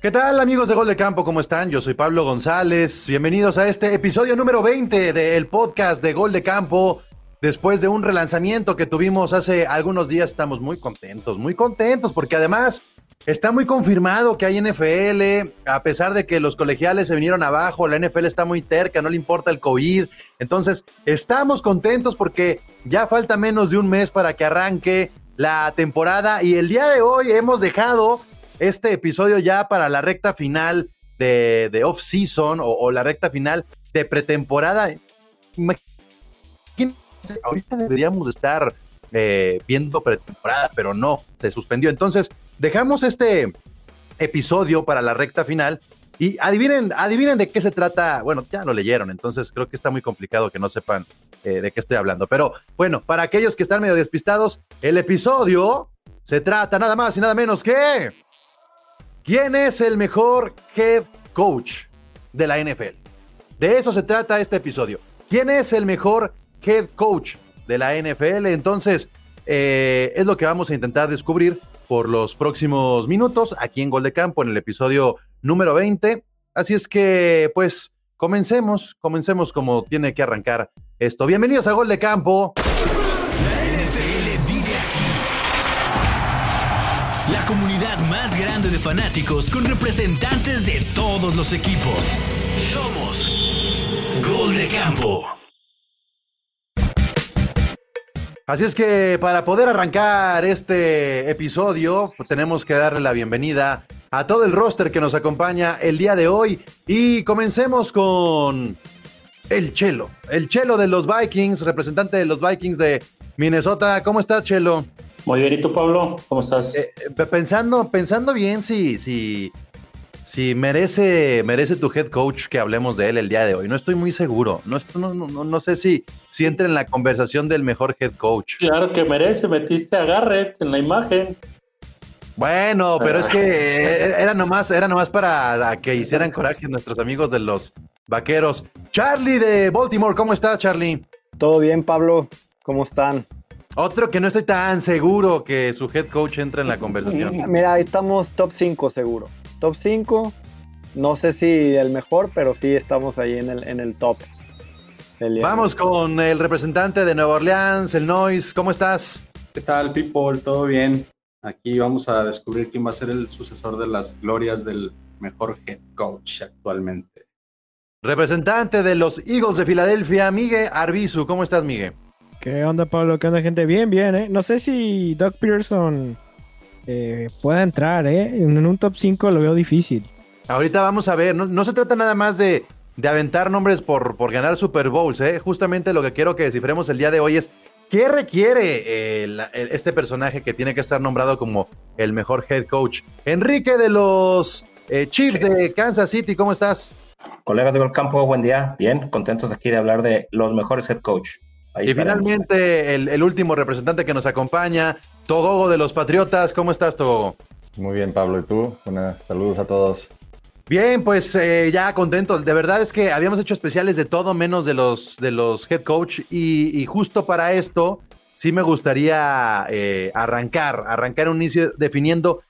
¿Qué tal amigos de Gol de Campo? ¿Cómo están? Yo soy Pablo González. Bienvenidos a este episodio número 20 del podcast de Gol de Campo. Después de un relanzamiento que tuvimos hace algunos días, estamos muy contentos, muy contentos, porque además está muy confirmado que hay NFL, a pesar de que los colegiales se vinieron abajo, la NFL está muy terca, no le importa el COVID. Entonces, estamos contentos porque ya falta menos de un mes para que arranque la temporada y el día de hoy hemos dejado este episodio ya para la recta final de, de off-season o, la recta final de pretemporada. Ahorita deberíamos estar eh, viendo pretemporada, pero no, se suspendió. Entonces, dejamos este episodio para la recta final y adivinen, adivinen de qué se trata. Bueno, ya lo leyeron, entonces creo que está muy complicado que no sepan eh, de qué estoy hablando. Pero bueno, para aquellos que están medio despistados, el episodio se trata nada más y nada menos que ¿quién es el mejor head coach de la NFL? De eso se trata este episodio. ¿Quién es el mejor head coach de la NFL? Entonces, eh, es lo que vamos a intentar descubrir por los próximos minutos aquí en Gol de Campo en el episodio número 20. Así es que, pues, comencemos, comencemos como tiene que arrancar esto. Bienvenidos a Gol de Campo. La comunidad más grande de fanáticos con representantes de todos los equipos. Somos Gol de Campo. Así es que para poder arrancar este episodio, tenemos que darle la bienvenida a todo el roster que nos acompaña el día de hoy. Y comencemos con el Chelo, el Chelo de los Vikings, representante de los Vikings de Minnesota. ¿Cómo estás, Chelo? Muy bien, ¿y tú, Pablo? ¿Cómo estás? Eh, eh, pensando, pensando bien si, si si merece, merece tu head coach que hablemos de él el día de hoy. No estoy muy seguro. No, no, no, no sé si, si entra en la conversación del mejor head coach. Claro que merece. Metiste a Garrett en la imagen. Bueno, pero es que ah. era nomás, era nomás para que hicieran coraje nuestros amigos de los vaqueros. Charlie de Baltimore, ¿cómo estás, Charlie? Todo bien, Pablo. ¿Cómo están? Otro que no estoy tan seguro que su head coach entre en la conversación. Mira, estamos top 5 seguro top 5. No sé si el mejor, pero sí estamos ahí en el, en el top. Vamos con el representante de Nueva Orleans, el Noise. ¿Cómo estás? ¿Qué tal, people? ¿Todo bien? Aquí vamos a descubrir quién va a ser el sucesor de las glorias del mejor head coach actualmente. Representante de los Eagles de Filadelfia, Miguel Arbizu. ¿Cómo estás, Miguel? ¿Qué onda, Pablo? ¿Qué onda, gente? Bien, bien, ¿eh? No sé si Doug Pearson eh, pueda entrar, ¿eh? En un top 5 lo veo difícil. Ahorita vamos a ver, no, se trata nada más de, aventar nombres por, por ganar Super Bowls, ¿eh? Justamente lo que quiero que descifremos el día de hoy es ¿Qué requiere eh, este personaje que tiene que estar nombrado como el mejor head coach? Enrique de los eh, Chiefs de Kansas City, ¿cómo estás? Colegas de Gol Campo, buen día. Bien, contentos aquí de hablar de los mejores head coach. Y finalmente el, el, último representante que nos acompaña, Togogo de los Patriotas, ¿cómo estás, Togogo? Muy bien, Pablo, ¿y tú? saludos a todos. Bien, pues eh, ya contento. De verdad es que habíamos hecho especiales de todo menos de los, de los head coach y, justo para esto sí me gustaría eh, arrancar, arrancar un inicio definiendo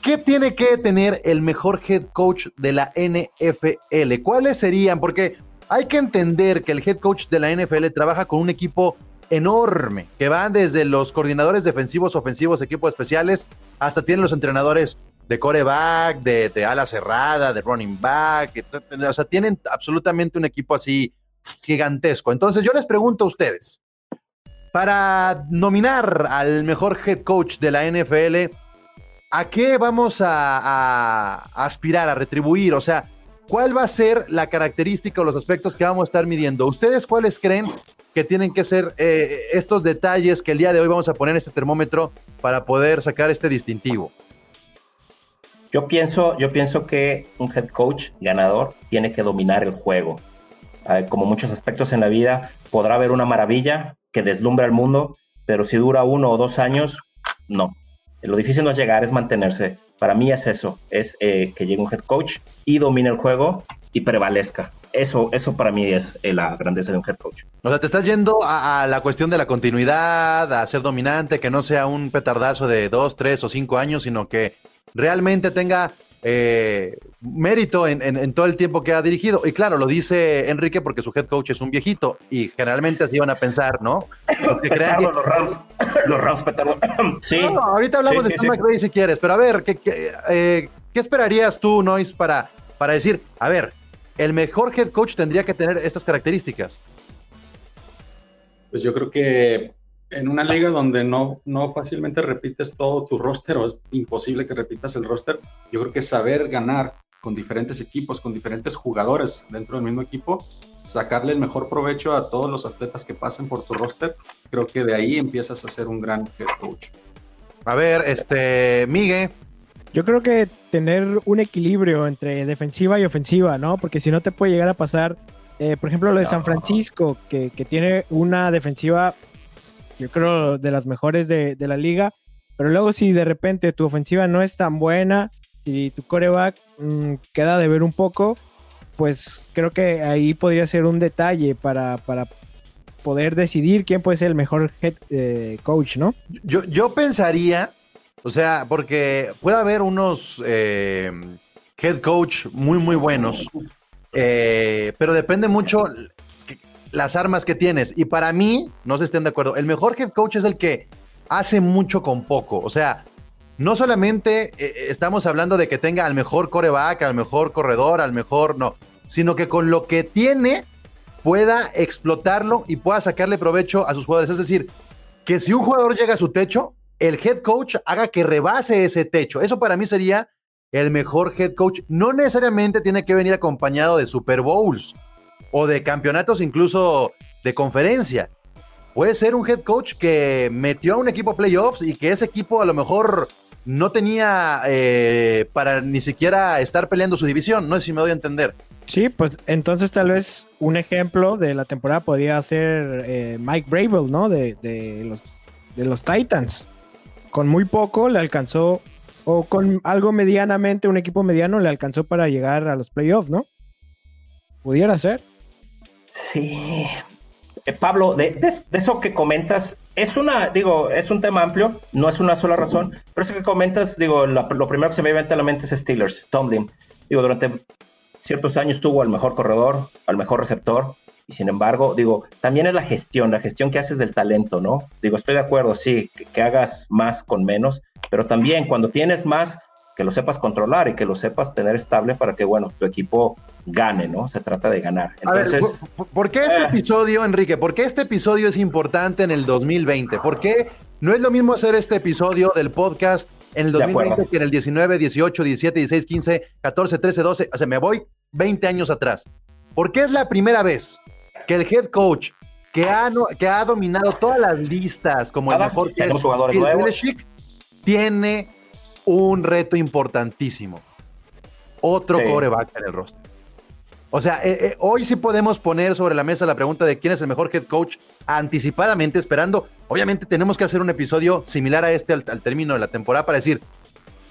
qué tiene que tener el mejor head coach de la NFL. ¿Cuáles serían? Porque hay que entender que el head coach de la NFL trabaja con un equipo enorme, que van desde los coordinadores defensivos, ofensivos, equipos especiales, hasta tienen los entrenadores de coreback, de, de ala cerrada, de running back, o sea, tienen absolutamente un equipo así gigantesco. Entonces yo les pregunto a ustedes, para nominar al mejor head coach de la NFL, ¿a qué vamos a aspirar, a retribuir? O sea, ¿cuál va a ser la característica o los aspectos que vamos a estar midiendo? ¿Ustedes cuáles creen que tienen que ser eh, estos detalles que el día de hoy vamos a poner en este termómetro para poder sacar este distintivo? Yo pienso, yo pienso que un head coach ganador tiene que dominar el juego. Como muchos aspectos en la vida, podrá haber una maravilla que deslumbra al mundo, pero si dura uno o dos años, no. Lo difícil no es llegar, es mantenerse. Para mí es eso, es eh, que llegue un head coach y domine el juego y prevalezca eso, eso para mí es eh, la grandeza de un head coach. O sea, te estás yendo a, la cuestión de la continuidad, a ser dominante, que no sea un petardazo de dos, tres o cinco años, sino que realmente tenga eh, mérito en, todo el tiempo que ha dirigido. Y claro, lo dice Enrique porque su head coach es un viejito y generalmente así van a pensar, ¿no? los Rams, los Rams sí. ahorita hablamos de Tom McVay si quieres, pero a ver, ¿qué, eh, qué, esperarías tú, Nois, para, para decir, a ver, el mejor head coach tendría que tener estas características? Pues yo creo que en una liga donde no, no fácilmente repites todo tu roster o es imposible que repitas el roster, yo creo que saber ganar con diferentes equipos, con diferentes jugadores dentro del mismo equipo, sacarle el mejor provecho a todos los atletas que pasen por tu roster, creo que de ahí empiezas a ser un gran head coach. A ver, este, Miguel. Yo creo que tener un equilibrio entre defensiva y ofensiva, ¿no? Porque si no te puede llegar a pasar, eh, por ejemplo, lo de San Francisco, que, que tiene una defensiva yo creo de las mejores de, la liga. Pero luego si de repente tu ofensiva no es tan buena y tu coreback mm, queda de ver un poco, pues creo que ahí podría ser un detalle para, para poder decidir quién puede ser el mejor head eh, coach, ¿no? Yo, yo pensaría, o sea, porque puede haber unos eh, head coach muy, muy buenos, eh, pero depende mucho las armas que tienes. Y para mí, no se estén de acuerdo, el mejor head coach es el que hace mucho con poco. O sea, no solamente eh, estamos hablando de que tenga al mejor coreback, al mejor corredor, al mejor, no, sino que con lo que tiene pueda explotarlo y pueda sacarle provecho a sus jugadores. Es decir, que si un jugador llega a su techo, el head coach haga que rebase ese techo. Eso para mí sería el mejor head coach. No necesariamente tiene que venir acompañado de Super Bowls o de campeonatos incluso de conferencia. Puede ser un head coach que metió a un equipo playoffs y que ese equipo a lo mejor no tenía eh, para ni siquiera estar peleando su división. No sé si me doy a entender. Sí, pues entonces tal vez un ejemplo de la temporada podría ser eh, Mike Bravel, ¿no? De, de, los, de los Titans. Con muy poco le alcanzó, o con algo medianamente, un equipo mediano le alcanzó para llegar a los playoffs, ¿no? Pudiera ser. Sí. Eh, Pablo, de, eso que comentas, es una, digo, es un tema amplio, no es una sola razón, pero eso que comentas, digo, lo, primero que se me viene a la mente es Steelers, Tomlin. Digo, durante ciertos años tuvo al mejor corredor, al mejor receptor, y sin embargo, digo, también es la gestión, la gestión que haces del talento, ¿no? Digo, estoy de acuerdo, sí, que hagas más con menos, pero también cuando tienes más, que lo sepas controlar y que lo sepas tener estable para que, bueno, tu equipo gane, ¿no? Se trata de ganar. Entonces, ¿por, qué este eh. episodio, Enrique? ¿Por qué este episodio es importante en el 2020? ¿Por qué no es lo mismo hacer este episodio del podcast en el 2020 que en el 19, 18, 17, 16, 15, 14, 13, 12? O sea, me voy 20 años atrás. ¿Por qué es la primera vez que el head coach que ha, que ha dominado todas las listas como el mejor que es tiene un reto importantísimo. Otro coreback en el roster. O sea, eh, eh, hoy sí podemos poner sobre la mesa la pregunta de quién es el mejor head coach anticipadamente, esperando. Obviamente tenemos que hacer un episodio similar a este al, término de la temporada para decir,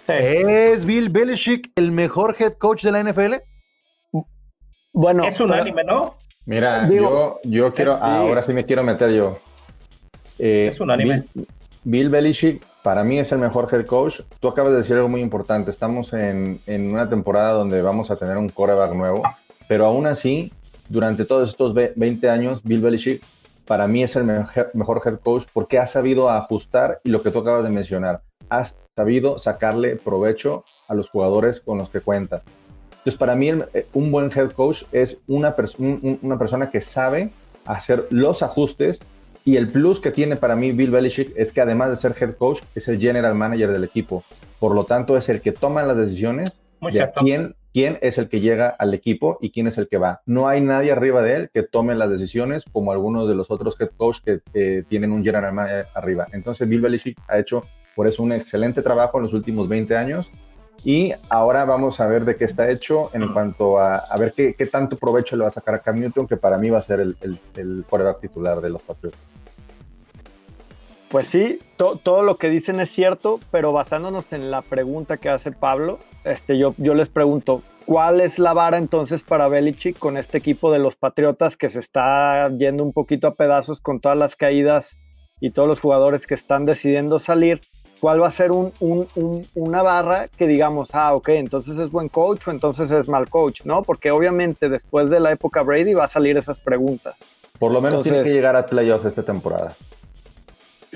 ¿es Bill Belichick el mejor head coach de la NFL? Bueno, es unánime, ¿no? Mira, yo, yo quiero, ahora sí me quiero meter yo. Eh, es unánime. Bill, Bill Belichick para mí es el mejor head coach. Tú acabas de decir algo muy importante. Estamos en, una temporada donde vamos a tener un coreback nuevo, pero aún así, durante todos estos 20 años, Bill Belichick para mí es el mejor head coach porque ha sabido ajustar y lo que tú acabas de mencionar, ha sabido sacarle provecho a los jugadores con los que cuenta. Entonces, para mí, eh, un buen head coach es una, una persona que sabe hacer los ajustes y el plus que tiene para mí Bill Belichick es que además de ser head coach, es el general manager del equipo. Por lo tanto, es el que toma las decisiones de quién, quién es el que llega al equipo y quién es el que va. No hay nadie arriba de él que tome las decisiones como algunos de los otros head coach que tienen un general manager arriba. Entonces, Bill Belichick ha hecho por eso un excelente trabajo en los últimos 20 años y ahora vamos a ver de qué está hecho en cuanto a, ver qué, tanto provecho le va a sacar a Cam Newton, que para mí va a ser el, el, el titular de los Patriots. Pues sí, todo lo que dicen es cierto, pero basándonos en la pregunta que hace Pablo, este, yo, yo les pregunto, ¿cuál es la vara entonces para Belichick con este equipo de los Patriotas que se está yendo un poquito a pedazos con todas las caídas y todos los jugadores que están decidiendo salir? ¿cuál va a ser un, un- un- una barra que digamos, ah, ok, entonces es buen coach o entonces es mal coach, ¿no? Porque obviamente después de la época Brady va a salir esas preguntas. Por lo menos Entonces- tiene que llegar a playoffs esta temporada.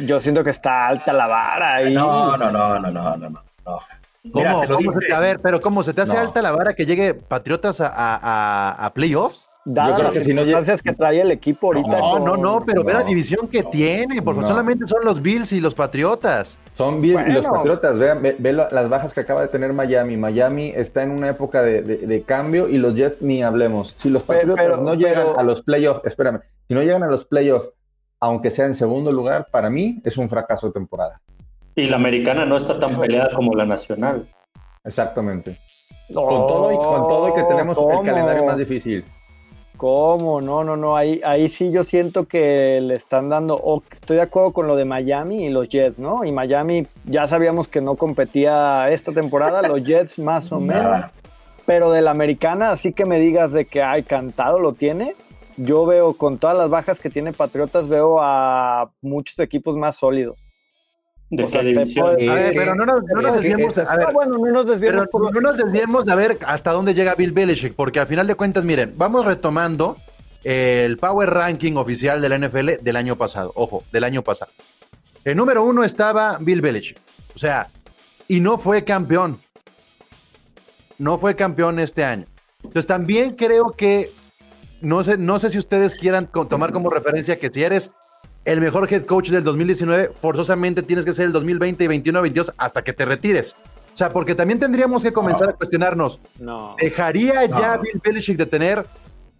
Yo siento que está alta la vara y No, no, no, no, no, no, no. Mira, ¿Cómo? ¿Cómo se te- a ver, pero ¿cómo se te hace No. alta la vara que llegue Patriotas a, a- a- a playoffs? dadas Yo creo las que si no circunstancias que trae el equipo ahorita. No, con- no, no, pero ve la división que no, tiene, porque no. solamente son los Bills y los Patriotas. Son Bills y los. Patriotas. Vean, ve, ve la- las bajas que acaba de tener Miami. Miami está en una época de, de- de cambio y los Jets ni hablemos. Si los Pero- Patriotas pero- no llegan pero- a los playoffs, espérame, si no llegan a los playoffs, aunque sea en segundo lugar, para mí es un fracaso de temporada. Y la americana no está tan peleada como la nacional. Exactamente. No, Con todo y con todo y que tenemos ¿cómo? el calendario más difícil. ¿Cómo? No, no, no. Ahí, ahí sí yo siento que le están dando. estoy de acuerdo con lo de Miami y los Jets, ¿no? Y Miami ya sabíamos que no competía esta temporada, los Jets más o menos. Nada. Pero de la americana, así que me digas de que hay cantado lo tiene. Yo veo con todas las bajas que tiene Patriotas, veo a muchos equipos más sólidos. ¿De O sea, puedo- A ver, pero no nos, no nos desviemos. A ver, Ah, bueno, no nos desviemos pero por no nos desviemos de ver hasta dónde llega Bill Belichick, porque al final de cuentas, miren, vamos retomando el Power Ranking oficial de la NFL del año pasado. Ojo, del año pasado. El número uno estaba Bill Belichick. O sea, y no fue campeón. No fue campeón este año. Entonces también creo que, no sé, no sé si ustedes quieran tomar como referencia que si eres el mejor head coach del 2019, forzosamente tienes que ser el 2020 y 21, 22 hasta que te retires. O sea, porque también tendríamos que comenzar a cuestionarnos, No. ¿dejaría ya. Bill Belichick de tener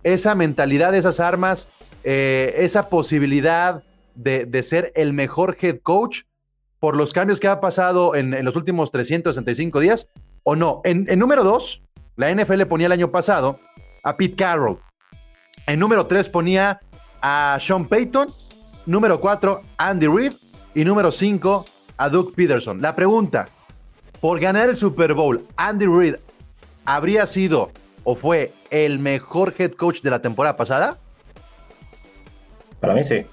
esa mentalidad, esas armas, eh, esa posibilidad de, de ser el mejor head coach por los cambios que ha pasado en, en los últimos 365 días? ¿O no? En, en número dos, la NFL ponía el año pasado a Pete Carroll. En número tres ponía a Sean Payton. Número cuatro, Andy Reid. Y número cinco, a Doug Peterson. La pregunta, por ganar el Super Bowl, Andy Reid habría sido o fue el mejor head coach de la temporada pasada? Para mí sí.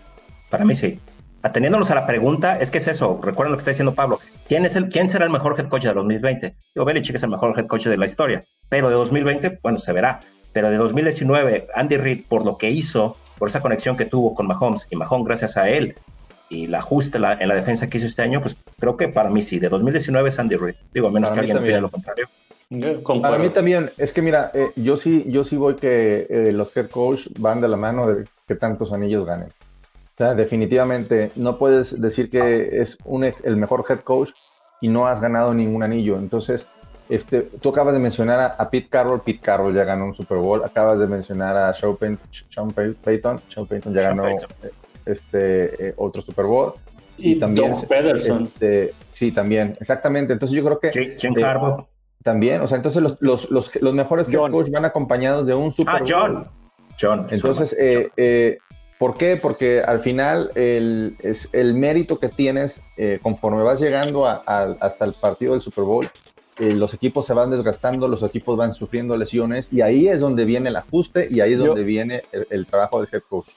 Para mí sí. Ateniéndonos a la pregunta, es que es eso. Recuerden lo que está diciendo Pablo. ¿Quién, es ¿Quién será el mejor head coach de 2020? Digo, Belichick es el mejor head coach de la historia. Pero de 2020, bueno, se verá. Pero de 2019, Andy Reid, por lo que hizo, por esa conexión que tuvo con Mahomes, y Mahomes gracias a él, y el ajuste en la, en la defensa que hizo este año, pues creo que para mí sí. De 2019 es Andy Reid. Digo, a menos Para que alguien opine lo contrario. Concuerdo. Para mí también, es que mira, eh, yo sí, yo sí voy que eh, los head coach van de la mano de que tantos anillos ganen. O sea, definitivamente no puedes decir que es un ex- el mejor head coach y no has ganado ningún anillo. Entonces, este, tú acabas de mencionar a, a Pete Carroll, Pete Carroll ya ganó un Super Bowl. Acabas de mencionar a Sean Payton, Sean Payton, ya Sean ganó Payton. eh, este eh, otro Super Bowl. Y Y también, Doug Peterson. este, sí, también, exactamente. Entonces yo creo que Jim, Jim eh, también, o sea, entonces los, los, los, los mejores John. coach van acompañados de un Super Ah, Bowl. John. John. Entonces, eh, eh, ¿por qué? Porque al final el, es el mérito que tienes eh, conforme vas llegando a- a- hasta el partido del Super Bowl, eh, los equipos se van desgastando, los equipos van sufriendo lesiones y ahí es donde viene el ajuste y ahí es Yo- donde viene el, el trabajo del head coach.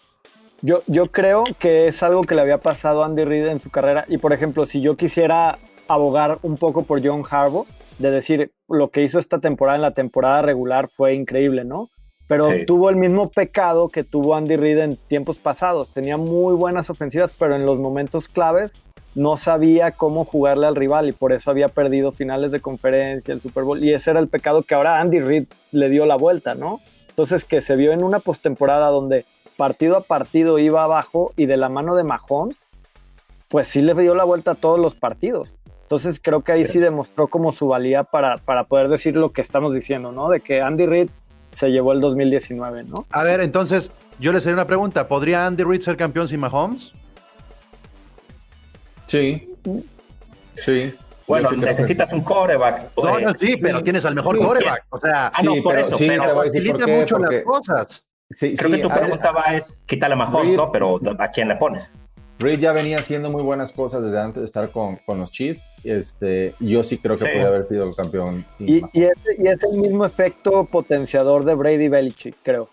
Yo, yo creo que es algo que le había pasado a Andy Reid en su carrera. Y por ejemplo, si yo quisiera abogar un poco por John Harbaugh, de decir lo que hizo esta temporada en la temporada regular fue increíble, ¿no? Pero Sí. tuvo el mismo pecado que tuvo Andy Reid en tiempos pasados. Tenía muy buenas ofensivas, pero en los momentos claves no sabía cómo jugarle al rival y por eso había perdido finales de conferencia, el Super Bowl. Y ese era el pecado que ahora Andy Reid le dio la vuelta, ¿no? Entonces que se vio en una postemporada donde partido a partido iba abajo y de la mano de Mahomes, pues sí le dio la vuelta a todos los partidos. Entonces creo que ahí sí demostró como su valía para, para poder decir lo que estamos diciendo, ¿no? De que Andy Reid se llevó el 2019, ¿no? A ver, entonces, yo les haré una pregunta. ¿Podría Andy Reid ser campeón sin Mahomes? Sí. Sí. Bueno, necesitas un coreback. No, no, sí, pero tienes al mejor Sí. coreback. O sea, Ah, no, Sí, por pero- eso, sí, pero por facilita mucho porque- las cosas. Sí, creo sí, que tu pregunta va es, quítale a Mahomes, Reed- ¿no? Pero ¿a quién le pones? Reid ya venía haciendo muy buenas cosas desde antes de estar con, con los Chiefs. Este, yo sí creo que Sí. puede haber sido el campeón. y, es, y es el mismo efecto potenciador de Brady Belichick, creo.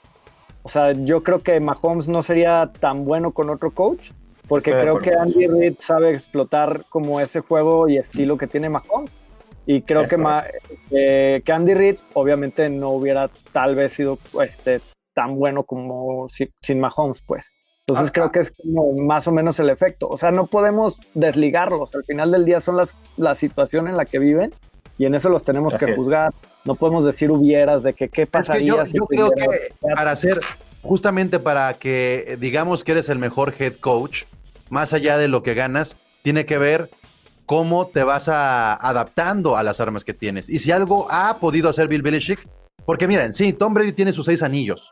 O sea, yo creo que Mahomes no sería tan bueno con otro coach, porque Estoy creo que. Andy Reid sabe explotar como ese juego y estilo que tiene Mahomes. Y creo Es que, Ma- eh, que Andy Reid obviamente no hubiera tal vez sido este, tan bueno como si- sin Mahomes, pues. Entonces Ah, creo que es como más o menos el efecto. O sea, no podemos desligarlos. Al final del día son las, la situación en la que viven y en eso los tenemos Así que es. juzgar. No podemos decir hubieras de que qué Es que pasaría yo, si yo creo que para hacer, justamente para que digamos que eres el mejor head coach, más allá de lo que ganas, tiene que ver cómo te vas a, adaptando a las armas que tienes. Y si algo ha podido hacer Bill Belichick, porque miren, sí, Tom Brady tiene sus seis anillos,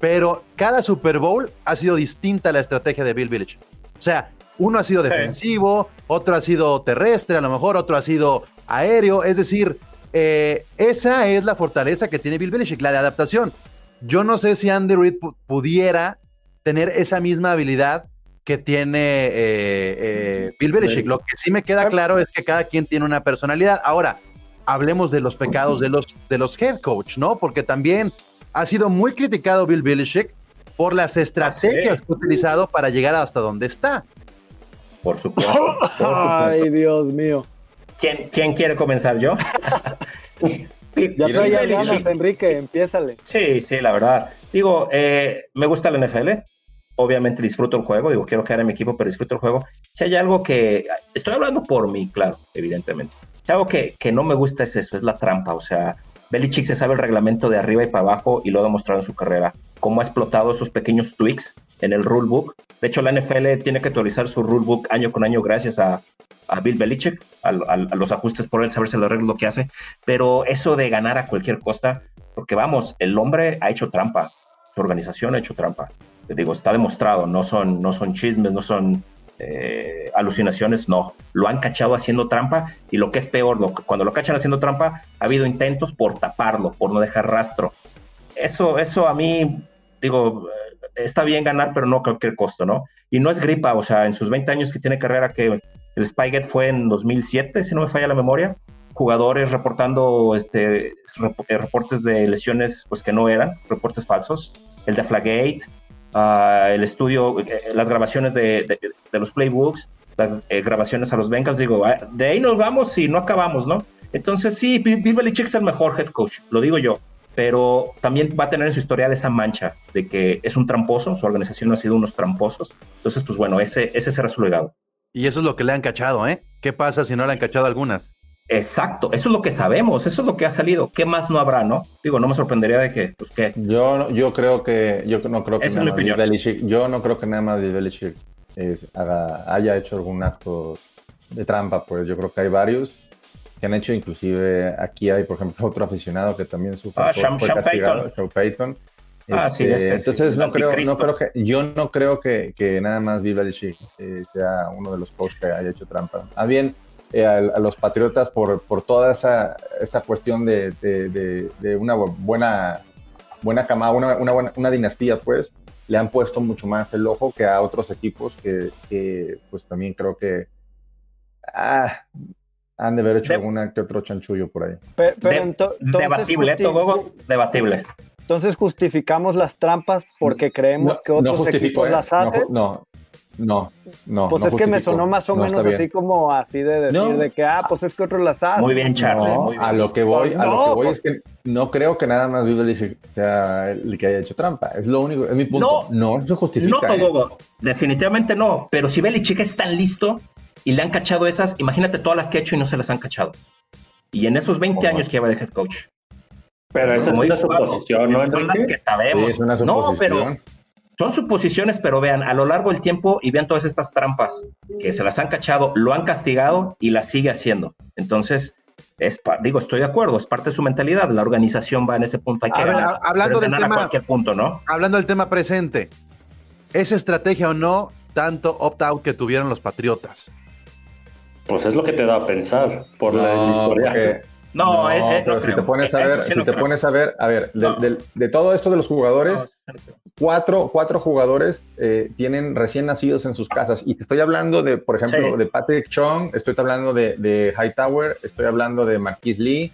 pero cada Super Bowl ha sido distinta la estrategia de Bill Belichick. O sea, uno ha sido Sí. defensivo, otro ha sido terrestre, a lo mejor otro ha sido aéreo, es decir, eh, esa es la fortaleza que tiene Bill Belichick, la de adaptación. Yo no sé si Andy Reid pu- pudiera tener esa misma habilidad que tiene eh, eh, Bill Belichick. Lo que sí me queda claro es que cada quien tiene una personalidad. Ahora, hablemos de los pecados de los, de los head coach, ¿no? Porque también ha sido muy criticado Bill Belichick por las estrategias que ha utilizado para llegar hasta donde está. Por supuesto. por supuesto. Ay, Dios mío. ¿Quién, quién quiere comenzar yo? Ya traía ganas, Enrique, empiézale. Sí, sí, la verdad. Digo, eh, me gusta el NFL. Obviamente disfruto el juego. Digo, quiero quedar en mi equipo, pero disfruto el juego. Si hay algo que. Estoy hablando por mí, claro, evidentemente. Si hay algo que, que no me gusta es eso, es la trampa. O sea, Belichick se sabe el reglamento de arriba y para abajo y lo ha demostrado en su carrera. Cómo ha explotado esos pequeños tweaks en el rulebook. De hecho, la NFL tiene que actualizar su rulebook año con año gracias a, a Bill Belichick, a, a- los ajustes por él, saberse los arreglos, lo que hace. Pero eso de ganar a cualquier costa, porque vamos, el hombre ha hecho trampa, su organización ha hecho trampa. Te digo, está demostrado, no son, no son chismes, no son eh, alucinaciones, no. Lo han cachado haciendo trampa y lo que es peor, lo, cuando lo cachan haciendo trampa, ha habido intentos por taparlo, por no dejar rastro. Eso, eso a mí, digo, eh, está bien ganar, pero no a cualquier costo, ¿no? Y no es gripa, o sea, en sus 20 años que tiene carrera, que el Spygate fue en 2007, si no me falla la memoria, jugadores reportando este, rep- eh, reportes de lesiones pues que no eran, reportes falsos, el de Flagate, ah, el estudio, eh, las grabaciones de, de- los playbooks, las eh, grabaciones a los Bengals, digo, ah, de ahí nos vamos y no acabamos, ¿no? Entonces sí, Bill Belichick es el mejor head coach, lo digo yo, pero también va a tener en su historial esa mancha de que es un tramposo, su organización ha sido unos tramposos, entonces pues bueno, ese, ese será su legado. Y eso es lo que le han cachado, ¿eh? ¿Qué pasa si no le han cachado algunas? Exacto, eso es lo que sabemos, eso es lo que ha salido. ¿Qué más no habrá, no? Digo, no me sorprendería de que, pues, que Yo, yo creo que yo no creo que Esa es nada opinión. Belichick, yo no creo que nada más Belichick es- haga- haya hecho algún acto de trampa, pues yo creo que hay varios que han hecho, inclusive aquí hay, por ejemplo, otro aficionado que también sufre, Ah, Sean- Payton. Sean Payton. Ah, sí, ese, sí, entonces el no creo, no creo que, yo no creo que, que nada más Bill Belichick eh, sea uno de los coaches que haya hecho trampa. Más bien eh, a, a los Patriotas por, por toda esa, esa cuestión de, de- de- de una buena, buena camada, una, una, buena, una dinastía, pues, le han puesto mucho más el ojo que a otros equipos que, que, pues también creo que ah, han de haber hecho De- alguna que otro chanchullo por ahí. Pe- Pero, De- ento- entonces, debatible, ¿eh, Togogo? Debatible. entonces justificamos las trampas porque creemos que otros justifico, equipos ¿eh? las No, hacen. No, no, no. pues no es que me sonó más o No, menos así como así de decir No. de que, ah, pues es que otros las hacen. Muy bien, Charlie. No, muy bien. a lo que voy, a lo No, que voy pues- es que no creo que nada más Bill Belichick sea el que haya hecho trampa. Es lo único, es mi punto. No, eso No, justifica. ¿eh? Togogo. Definitivamente no. Pero si Belichick es tan listo y le han cachado esas, imagínate todas las que ha hecho y no se las han cachado. Y en esos 20 ¿Cómo? años que lleva de head coach. Pero esa es una suposición, ¿no, Son las Enrique? que sabemos. Sí, es una no, suposición. pero son suposiciones, pero vean, a lo largo del tiempo y vean todas estas trampas que se las han cachado, lo han castigado y las sigue haciendo. Entonces, es digo, estoy de acuerdo, es parte de su mentalidad. La organización va en ese punto, hay que A ver, ganar. hablando del tema- a cualquier punto, ¿no? Hablando del tema presente, ¿es estrategia o no tanto opt-out que tuvieron los Patriotas? Pues es lo que te da a pensar por la historia. porque- No, eh, pero no si creo. te pones a ver, sí si no te creo. pones a ver, a ver, de, No. de- de todo esto de los jugadores, No, cuatro, cuatro jugadores eh, tienen recién nacidos en sus casas. Y te estoy hablando de, por ejemplo, Sí. de Patrick Chung, estoy hablando de, de Hightower, estoy hablando de Marquis Lee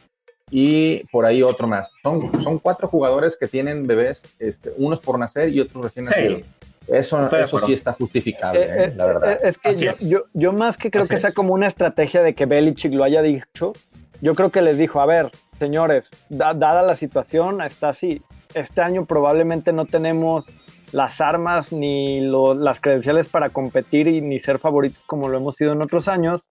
y por ahí otro más. Son, son cuatro jugadores que tienen bebés, este, unos por nacer y otros recién Sí. nacidos. Eso, eso sí está justificable, Eh, ¿eh? la verdad. Es que yo, es. yo, yo más que creo Así que sea es. como una estrategia de que Belichick lo haya dicho, yo creo que les dijo, a ver, señores, da- dada la situación, está así. Este año probablemente no tenemos las armas ni lo- las credenciales para competir y ni ser favoritos como lo hemos sido en otros años.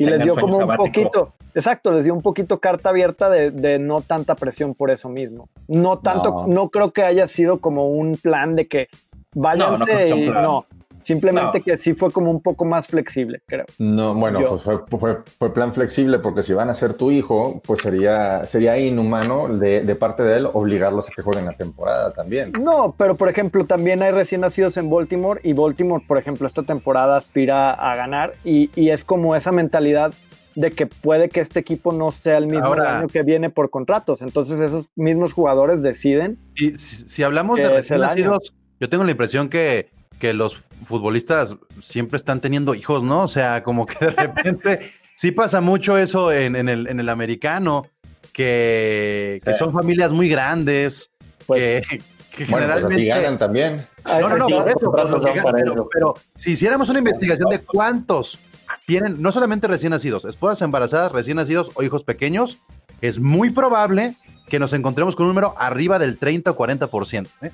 Y Tengan les dio como un sabático. poquito, exacto, les dio un poquito carta abierta de, de no tanta presión por eso mismo. No tanto, No. no, creo que haya sido como un plan de que váyanse no un y plan. no. Simplemente No. que sí fue como un poco más flexible, creo. No, bueno, pues fue, fue- fue plan flexible porque si van a ser tu hijo, pues sería, sería inhumano de, de parte de él obligarlos a que jueguen la temporada también. No, pero por ejemplo, también hay recién nacidos en Baltimore y Baltimore, por ejemplo, esta temporada aspira a ganar y, y es como esa mentalidad de que puede que este equipo no sea el mismo Ahora- año que viene por contratos. Entonces esos mismos jugadores deciden. Y si, si hablamos de recién nacidos, yo tengo la impresión que, que los futbolistas siempre están teniendo hijos, ¿no? O sea, como que de repente sí pasa mucho eso en, en el, en el americano, que, que Sí. son familias muy grandes, Pues, que, que Bueno, pues así generalmente... ganan también. No, no, no, por eso, por lo que ganan, pero, pero si hiciéramos una investigación de cuántos tienen, no solamente recién nacidos, esposas embarazadas, recién nacidos o hijos pequeños, es muy probable que nos encontremos con un número arriba del 30 o 40%. ¿eh?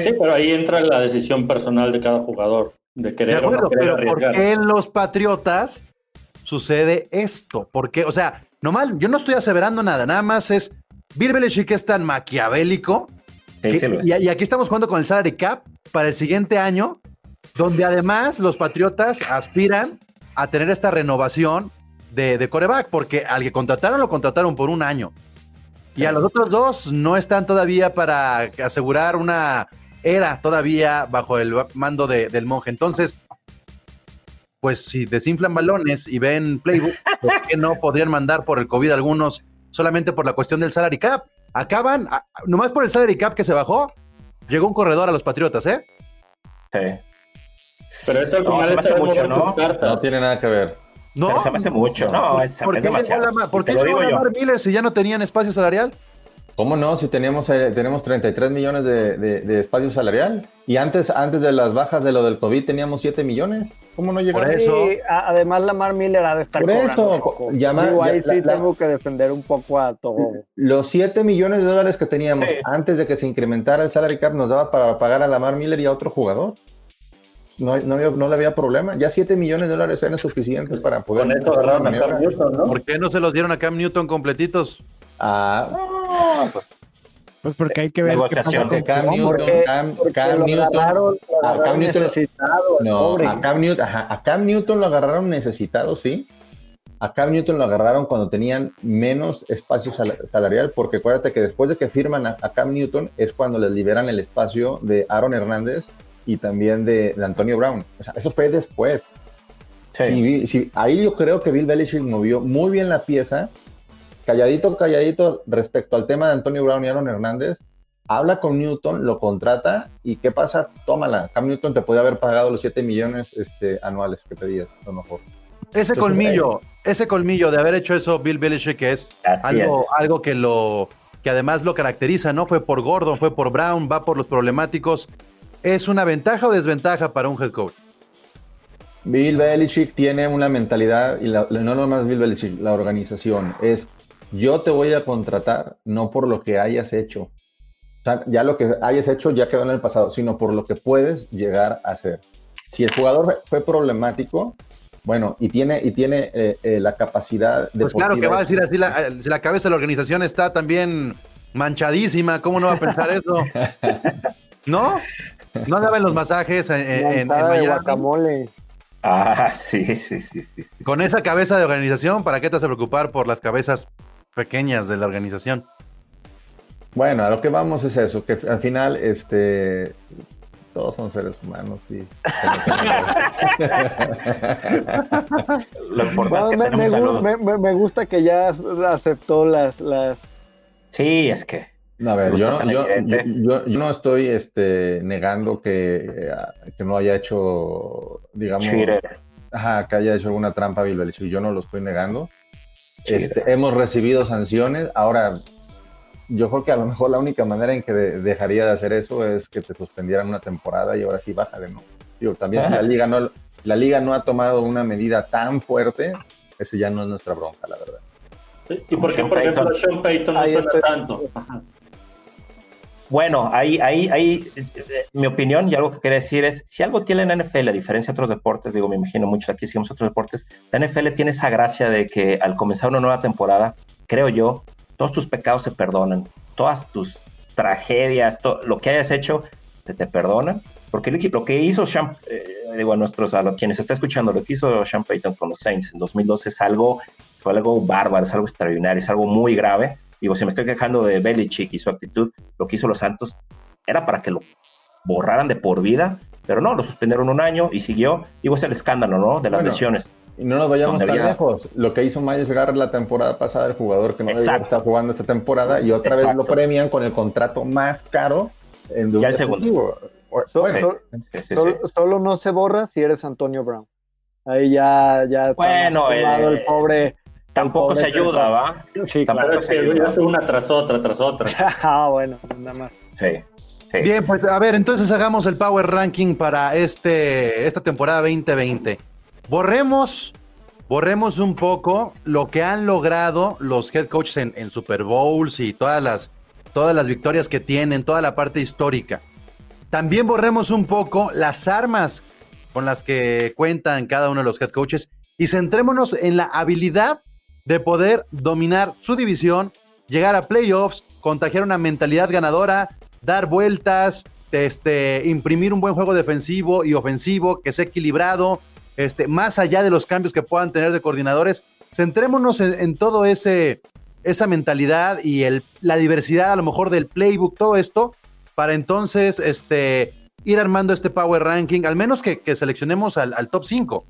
Sí, pero ahí entra la decisión personal de cada jugador, de De querer o acuerdo, no querer pero ¿por qué en los Patriotas sucede esto? Porque, o sea, no mal, yo no estoy aseverando nada, nada más es Bill Belichick es tan maquiavélico Sí, que- sí lo es. y, y aquí estamos jugando con el salary cap para el siguiente año, donde además los Patriotas aspiran a tener esta renovación de, de coreback, porque al que contrataron lo contrataron por un año. Y a los otros dos no están todavía para asegurar una era todavía bajo el mando de- del monje. Entonces, pues si desinflan balones y ven playbook, ¿por qué no podrían mandar por el COVID algunos solamente por la cuestión del salary cap? Acaban, a- nomás por el salary cap que se bajó, llegó un corredor a los Patriotas, ¿eh? Sí. Pero esto al final está mucho, ¿no? cartas. No tiene nada que ver. ¿No? Pero se me hace mucho. No, es, ¿Por es qué demasiado. Lamar, ¿por qué lo llegó digo yo. Lamar Miller si ya no tenían espacio salarial? ¿Cómo no? Si teníamos, eh, tenemos 33 millones de, de- de espacio salarial. Y antes, antes de las bajas de lo del COVID teníamos 7 millones. ¿Cómo no llegó? Por a- eso. A- además, Lamar Miller ha de estar Por eso, llama- Digo, ahí ya- sí la- la- tengo que defender un poco a todo. Los 7 millones de dólares que teníamos Sí. antes de que se incrementara el salary cap nos daba para pagar a Lamar Miller y a otro jugador. No, no, había- no le había problema. Ya 7 millones de dólares eran suficientes para poder. Con esto agarraron a Cam Newton, ¿no? ¿Por qué no se los dieron a Cam Newton completitos? Ah, no, pues, Pues porque hay que ver. qué pasa Negociación. con Cam. Newton, porque- Cam, Porque Cam lo Newton. agarraron, lo a Cam agarraron Newton- necesitado, el No, pobre. a Cam, Newton, ajá, a Cam Newton lo agarraron necesitado, sí. A Cam Newton lo agarraron cuando tenían menos espacio sal- salarial, porque acuérdate que después de que firman a, a Cam Newton es cuando les liberan el espacio de Aaron Hernández y también de, de Antonio Brown. O sea, eso fue después. Sí. Sí, sí, ahí yo creo que Bill Belichick movió muy bien la pieza, calladito, calladito respecto al tema de Antonio Brown y Aaron Hernández. Habla con Newton, lo contrata y ¿qué pasa? Tómala. Cam Newton te podía haber pagado los 7 millones este, anuales que pedías, a lo mejor. Ese Entonces, colmillo, ese colmillo de haber hecho eso Bill Belichick que es Así algo, es. algo que lo que además lo caracteriza, ¿no? Fue por Gordon, fue por Brown, va por los problemáticos. ¿Es una ventaja o desventaja para un head coach? Bill Belichick tiene una mentalidad, y la- no nomás Bill Belichick, la organización, es yo te voy a contratar no por lo que hayas hecho. O sea, ya lo que hayas hecho ya quedó en el pasado, sino por lo que puedes llegar a ser. Si el jugador fue problemático, bueno, y tiene, y tiene eh, eh, la capacidad de... Pues claro que va a decir así, la, si la cabeza de la organización está también manchadísima, ¿cómo no va a pensar eso? ¿No? ¿No daban los masajes en, en- en Miami? guacamole. Ah, sí, sí, sí, sí. Con esa cabeza de organización, ¿para qué te vas a preocupar por las cabezas pequeñas de la organización? Bueno, a lo que vamos es eso, que al final, este, todos son seres humanos y... Lo importante es que me- me gusta que ya aceptó las, las Sí, es que. No, a ver, yo no, yo, evidente. yo- yo- yo no estoy este, negando que, eh, que no haya hecho, digamos, ajá, que haya hecho alguna trampa Bill Belichick. Yo no lo estoy negando. Este, hemos recibido sanciones. Ahora, yo creo que a lo mejor la única manera en que dejaría de hacer eso es que te suspendieran una temporada y ahora sí bájale, ¿no? Digo, también si la liga no, la liga no ha tomado una medida tan fuerte, ese ya no es nuestra bronca, la verdad. ¿Y por qué, por ejemplo, Sean Payton no suena tanto? Bueno, ahí, ahí, ahí, mi opinión y algo que quería decir es, si algo tiene la NFL, a diferencia de otros deportes, digo, me imagino muchos aquí seguimos otros deportes, la NFL tiene esa gracia de que al comenzar una nueva temporada, creo yo, todos tus pecados se perdonan, todas tus tragedias, todo, lo que hayas hecho, te, te perdonan, porque lo que hizo Sean, eh, digo a nuestros, a quienes está escuchando, lo que hizo Sean Payton con los Saints en 2012 es algo, fue algo bárbaro, es algo extraordinario, es algo muy grave, Digo, si me estoy quejando de Belichick y su actitud, lo que hizo los Santos era para que lo borraran de por vida, pero no, lo suspendieron un año y siguió. Digo, es el escándalo, ¿no? De las lesiones. Y no nos vayamos tan lejos. Lo que hizo Miles Garrett la temporada pasada, el jugador que no debía estar jugando esta temporada, y otra vez lo premian con el contrato más caro en ya el segundo. solo, no se borra si eres Antonio Brown. Ahí ya, ya bueno, el pobre Tampoco se ayuda, ¿va? Sí, claro. Es que hace una tras otra, tras otra. ah, bueno, nada más. Sí. Bien, pues a ver, entonces hagamos el Power Ranking para este, esta temporada 2020. Borremos, borremos un poco lo que han logrado los head coaches en, en, Super Bowls y todas las, todas las victorias que tienen, toda la parte histórica. También borremos un poco las armas con las que cuentan cada uno de los head coaches y centrémonos en la habilidad de poder dominar su división, llegar a playoffs, contagiar una mentalidad ganadora, dar vueltas, este, imprimir un buen juego defensivo y ofensivo que sea equilibrado, este, más allá de los cambios que puedan tener de coordinadores, centrémonos en, todo ese esa mentalidad y el, la diversidad a lo mejor del playbook, todo esto, para entonces este, ir armando este power ranking, al menos que, seleccionemos al, al top 5.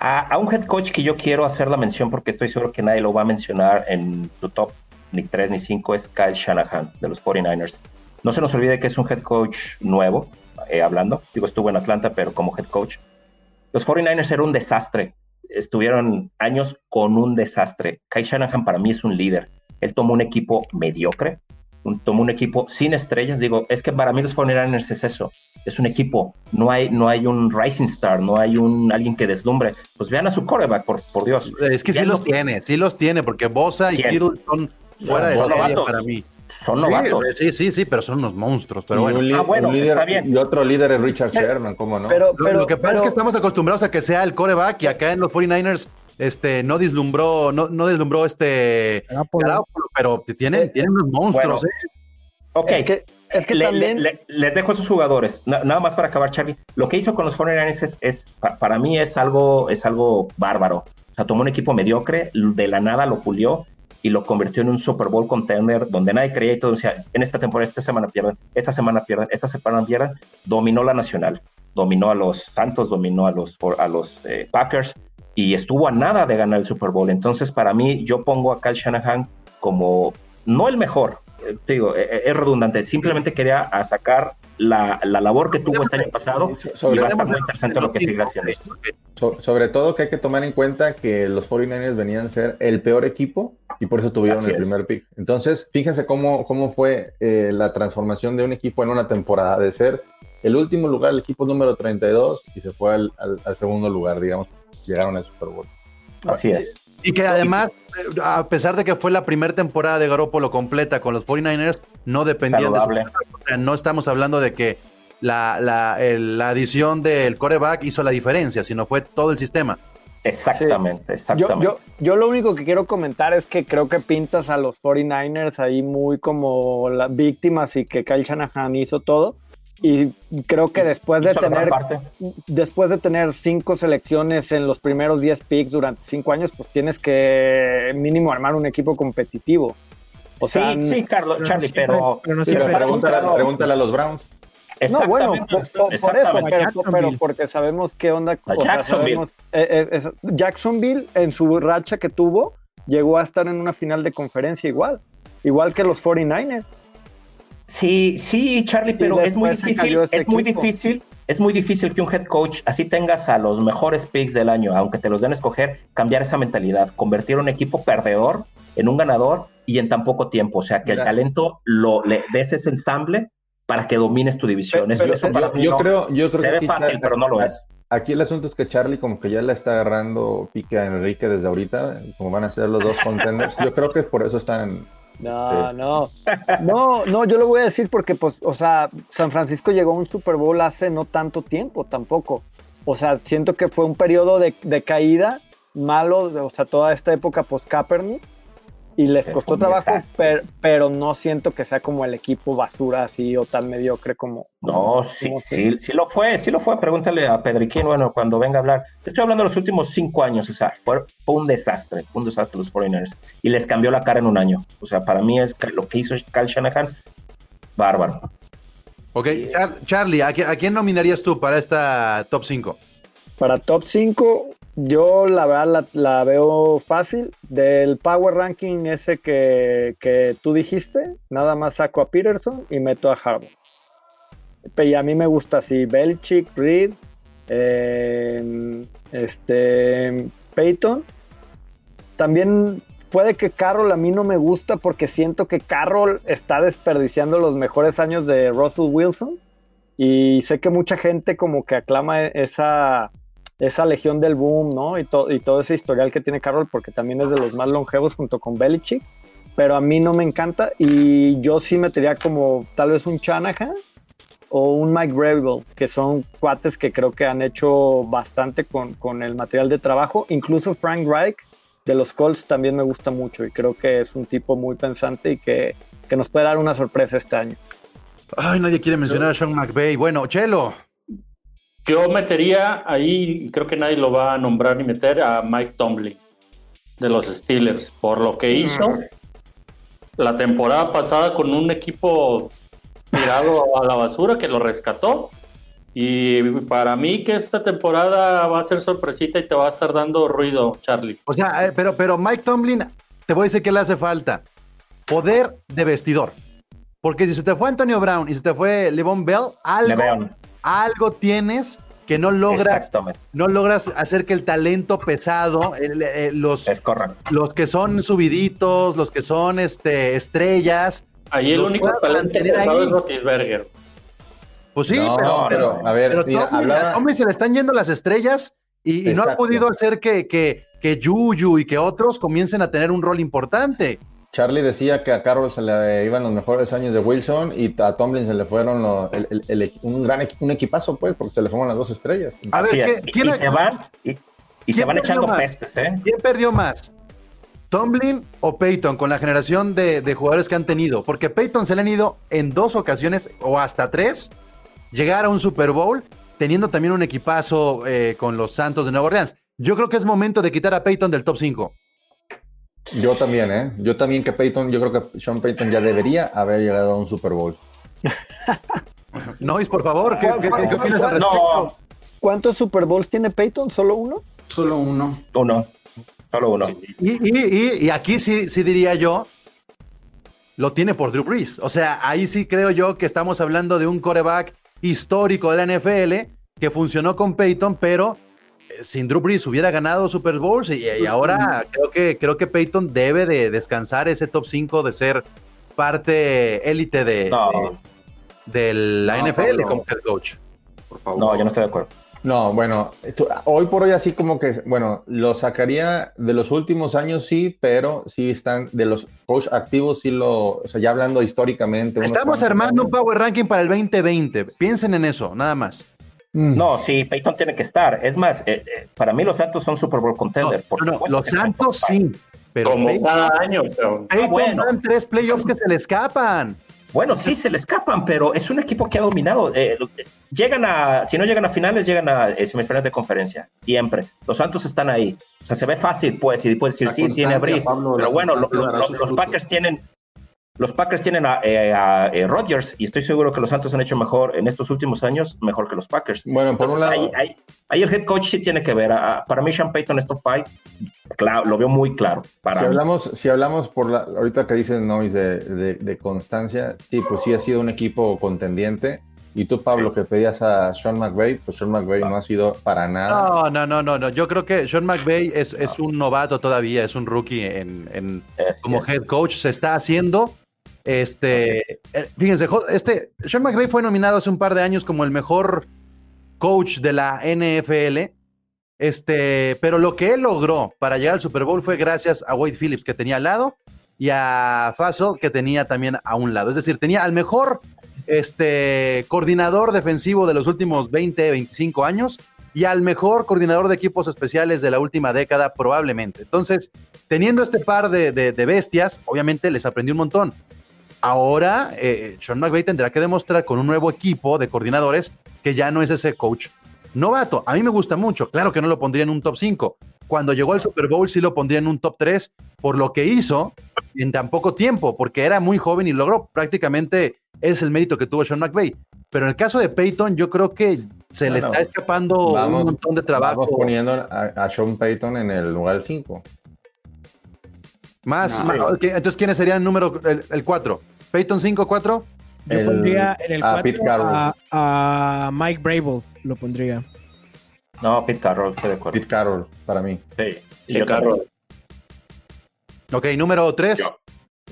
A, un head coach que yo quiero hacer la mención porque estoy seguro que nadie lo va a mencionar en tu top ni 3 ni 5 es Kyle Shanahan de los 49ers. No se nos olvide que es un head coach nuevo, eh, hablando. Digo, estuvo en Atlanta, pero como head coach. Los 49ers eran un desastre. Estuvieron años con un desastre. Kyle Shanahan para mí es un líder. Él tomó un equipo mediocre, tomó un equipo sin estrellas. Digo, es que para mí los 49ers es eso es un equipo, no hay, no hay un rising star, no hay un alguien que deslumbre. Pues vean a su coreback, por, por Dios. Es que sí los tiene, sí los tiene, porque Bosa y Kittle son fuera de serie para mí. Son novatos. Sí, sí, sí, pero son unos monstruos. Pero bueno, ah, bueno está bien. y otro líder es Richard Sherman, ¿cómo no? Pero, lo, que pasa es que estamos acostumbrados a que sea el coreback y acá en los 49ers este, no deslumbró, no, no deslumbró este pero tienen, eh, tienen unos monstruos. ¿eh? Ok, que, es que también... les dejo a esos jugadores, nada más para acabar, Charlie. Lo que hizo con los 49 es, para mí es algo, es algo bárbaro. O sea, tomó un equipo mediocre, de la nada lo pulió y lo convirtió en un Super Bowl contender donde nadie creía y todo. O sea, en esta temporada, esta semana pierden, esta semana pierden, esta semana pierden. Dominó la nacional, dominó a los Santos, dominó a los, a los eh, Packers y estuvo a nada de ganar el Super Bowl. Entonces, para mí, yo pongo a Kyle Shanahan como no el mejor, te digo, e, e, es redundante, simplemente quería sacar la, labor que tuvo este año pasado sobre, y va a estar muy interesante lo que sigue haciendo. sobre todo que hay que tomar en cuenta que los 49ers venían a ser el peor equipo y por eso tuvieron el primer pick. Entonces, fíjense cómo, cómo fue eh, la transformación de un equipo en una temporada, de ser el último lugar, el equipo número 32, y se fue al, al segundo lugar, digamos, llegaron al Super Bowl. Así es. Y que además, a pesar de que fue la primera temporada de Garoppolo completa con los 49ers, no dependían de su... no estamos hablando de que la, la, la, adición del coreback hizo la diferencia, sino fue todo el sistema. Exactamente, exactamente. Yo, yo, lo único que quiero comentar es que creo que pintas a los 49ers ahí muy como las víctimas y que Kyle Shanahan hizo todo. Y creo que después de tener después de tener cinco selecciones en los primeros 10 picks durante cinco años, pues tienes que mínimo armar un equipo competitivo. O sí, sea, sí, Carlos, Charlie, pero, pero, pregúntale, a los Browns. No, bueno, por, eso, pero, porque sabemos qué onda. O Jacksonville. Eh, eh, Jacksonville, en su racha que tuvo, llegó a estar en una final de conferencia igual, igual que los 49ers. Sí, sí, Charlie, pero es muy difícil, es muy difícil, es muy difícil que un head coach así tengas a los mejores picks del año, aunque te los den a escoger, cambiar esa mentalidad, convertir un equipo perdedor en un ganador y en tan poco tiempo. O sea, que el talento lo le des ese ensamble para que domines tu división. yo, creo, yo creo se ve fácil, pero no lo es. Aquí el asunto es que Charlie como que ya le está agarrando pique a Enrique desde ahorita, como van a ser los dos contenders. Yo creo que por eso están no, este, no. No, no, yo lo voy a decir porque, pues, o sea, San Francisco llegó a un Super Bowl hace no tanto tiempo tampoco. O sea, siento que fue un periodo de, de caída malo, o sea, toda esta época post-Kaepernick y les costó trabajo, pero, no siento que sea como el equipo basura así o tan mediocre como. No, sí, sí, sí lo fue, sí lo fue. Pregúntale a Pedriquín, bueno, cuando venga a hablar. Estoy hablando de los últimos cinco años, o sea, fue, un desastre, un desastre los Foreigners y les cambió la cara en un año. O sea, para mí es lo que hizo Kyle Shanahan, bárbaro. Ok, Charlie, ¿a, quién nominarías tú para esta top 5? Para top 5, yo la verdad la, veo fácil. Del Power Ranking ese que, tú dijiste, nada más saco a Peterson y meto a Harbaugh. Y a mí me gusta así, Belichick, Reed, eh, este, Peyton. También puede que Carroll a mí no me gusta porque siento que Carroll está desperdiciando los mejores años de Russell Wilson. Y sé que mucha gente como que aclama esa esa legión del boom, ¿no? Y, y todo ese historial que tiene Carroll, porque también es de los más longevos junto con Belichick, pero a mí no me encanta y yo sí metería como tal vez un Chanahan o un Mike Vrabel, que son cuates que creo que han hecho bastante con, con el material de trabajo. Incluso Frank Reich de los Colts también me gusta mucho y creo que es un tipo muy pensante y que, que nos puede dar una sorpresa este año. Ay, nadie quiere mencionar a Sean McVay. Bueno, Chelo, yo metería ahí, y creo que nadie lo va a nombrar ni meter, a Mike Tomlin de los Steelers, por lo que hizo mm. la temporada pasada con un equipo tirado a la basura que lo rescató. Y para mí que esta temporada va a ser sorpresita y te va a estar dando ruido, Charlie. O sea, eh, pero, pero Mike Tomlin, te voy a decir que le hace falta poder de vestidor. Porque si se te fue Antonio Brown y se te fue Levon Bell, algo, algo tienes que no logras, no logras hacer que el talento pesado, eh, los, los que son subiditos, los que son este, estrellas. Ahí el único talento pesado es Rotisberger. Pues sí, pero, pero, a ver, hombre, se le están yendo las estrellas y, no ha podido hacer que, que, que Yuyu y que otros comiencen a tener un rol importante. Charlie decía que a Carroll se le iban los mejores años de Wilson y a Tomlin se le fueron un gran un equipazo, pues, porque se le fueron las dos estrellas. A ver, ¿quién, y se van, y, se van echando pestes, ¿eh? ¿Quién perdió más? ¿Tomlin o Peyton con la generación de, jugadores que han tenido? Porque Peyton se le han ido en dos ocasiones o hasta tres llegar a un Super Bowl teniendo también un equipazo eh, con los Santos de Nueva Orleans. Yo creo que es momento de quitar a Peyton del top 5. Yo también, ¿eh? Yo también que Peyton, yo creo que Sean Payton ya debería haber llegado a un Super Bowl. Nois, por favor, ¿qué, opinas al respecto? ¿Cuántos Super Bowls tiene Peyton? ¿Solo uno? Solo uno. Uno. Solo uno. Y, aquí sí, sí diría yo, lo tiene por Drew Brees. O sea, ahí sí creo yo que estamos hablando de un coreback histórico de la NFL que funcionó con Peyton, pero sin Drew Brees hubiera ganado Super Bowls y, ahora creo que, creo que Peyton debe de descansar ese top 5 de ser parte élite de, de, la NFL como head coach. Por favor. No, yo no estoy de acuerdo. No, bueno, hoy por hoy así como que, bueno, lo sacaría de los últimos años, sí, pero sí están de los coach activos, sí lo, o sea, ya hablando históricamente. Estamos armando un Power Ranking para el 2020, piensen en eso, nada más. Mm. No, sí, Peyton tiene que estar. Es más, eh, eh, para mí los Santos son Super Bowl contender. No, los Santos sí, pero como cada año. Pero... Peyton ah, tres playoffs que se le escapan. Bueno, sí, se le escapan, pero es un equipo que ha dominado. Eh, llegan a, si no llegan a finales, llegan a semifinales de conferencia, siempre. Los Santos están ahí. O sea, se ve fácil, pues, y puedes decir, sí, tiene Brice. Pero bueno, los Packers tienen, los Packers tienen a, eh, eh, Rodgers y estoy seguro que los Santos han hecho mejor en estos últimos años, mejor que los Packers. Bueno, por un lado. Ahí, el head coach sí tiene que ver. para mí, Sean Payton, esto fight, claro, lo veo muy claro. si, hablamos, si hablamos por la, ahorita que dices Noise de, de, constancia, sí, pues sí ha sido un equipo contendiente. Y tú, Pablo, que pedías a Sean McVay, pues Sean McVay no ha sido para nada. No, no, no, no, no. Yo creo que Sean McVay es, es un novato todavía, es un rookie en, en- Es como head coach. Se está haciendo. Este, eh, fíjense, este, Sean McVay fue nominado hace un par de años como el mejor coach de la NFL. Este, pero lo que él logró para llegar al Super Bowl fue gracias a Wade Phillips, que tenía al lado, y a Fassel, que tenía también a un lado. Es decir, tenía al mejor este, coordinador defensivo de los últimos 20, 25 años y al mejor coordinador de equipos especiales de la última década, probablemente. Entonces, teniendo este par de, de- de bestias, obviamente les aprendió un montón. Ahora, eh, Sean McVay tendrá que demostrar con un nuevo equipo de coordinadores que ya no es ese coach novato. A mí me gusta mucho. Claro que no lo pondría en un top 5. Cuando llegó al Super Bowl sí lo pondría en un top 3 por lo que hizo en tan poco tiempo, porque era muy joven y logró prácticamente, es el mérito que tuvo Sean McVay. Pero en el caso de Peyton, yo creo que se le está escapando vamos- un montón de trabajo. Vamos poniendo a, a Sean Payton en el lugar 5. Más, No. más- ok, entonces, ¿quiénes serían el número, el 4? ¿Peyton 5, 4? Yo El- pondría en el a 4 Pete Carroll. a, a Mike Brable, lo pondría. No, Pete Carroll, estoy de acuerdo. Pete Carroll, para mí. Sí, Sí, yo Carroll. Ok, número 3. Yo.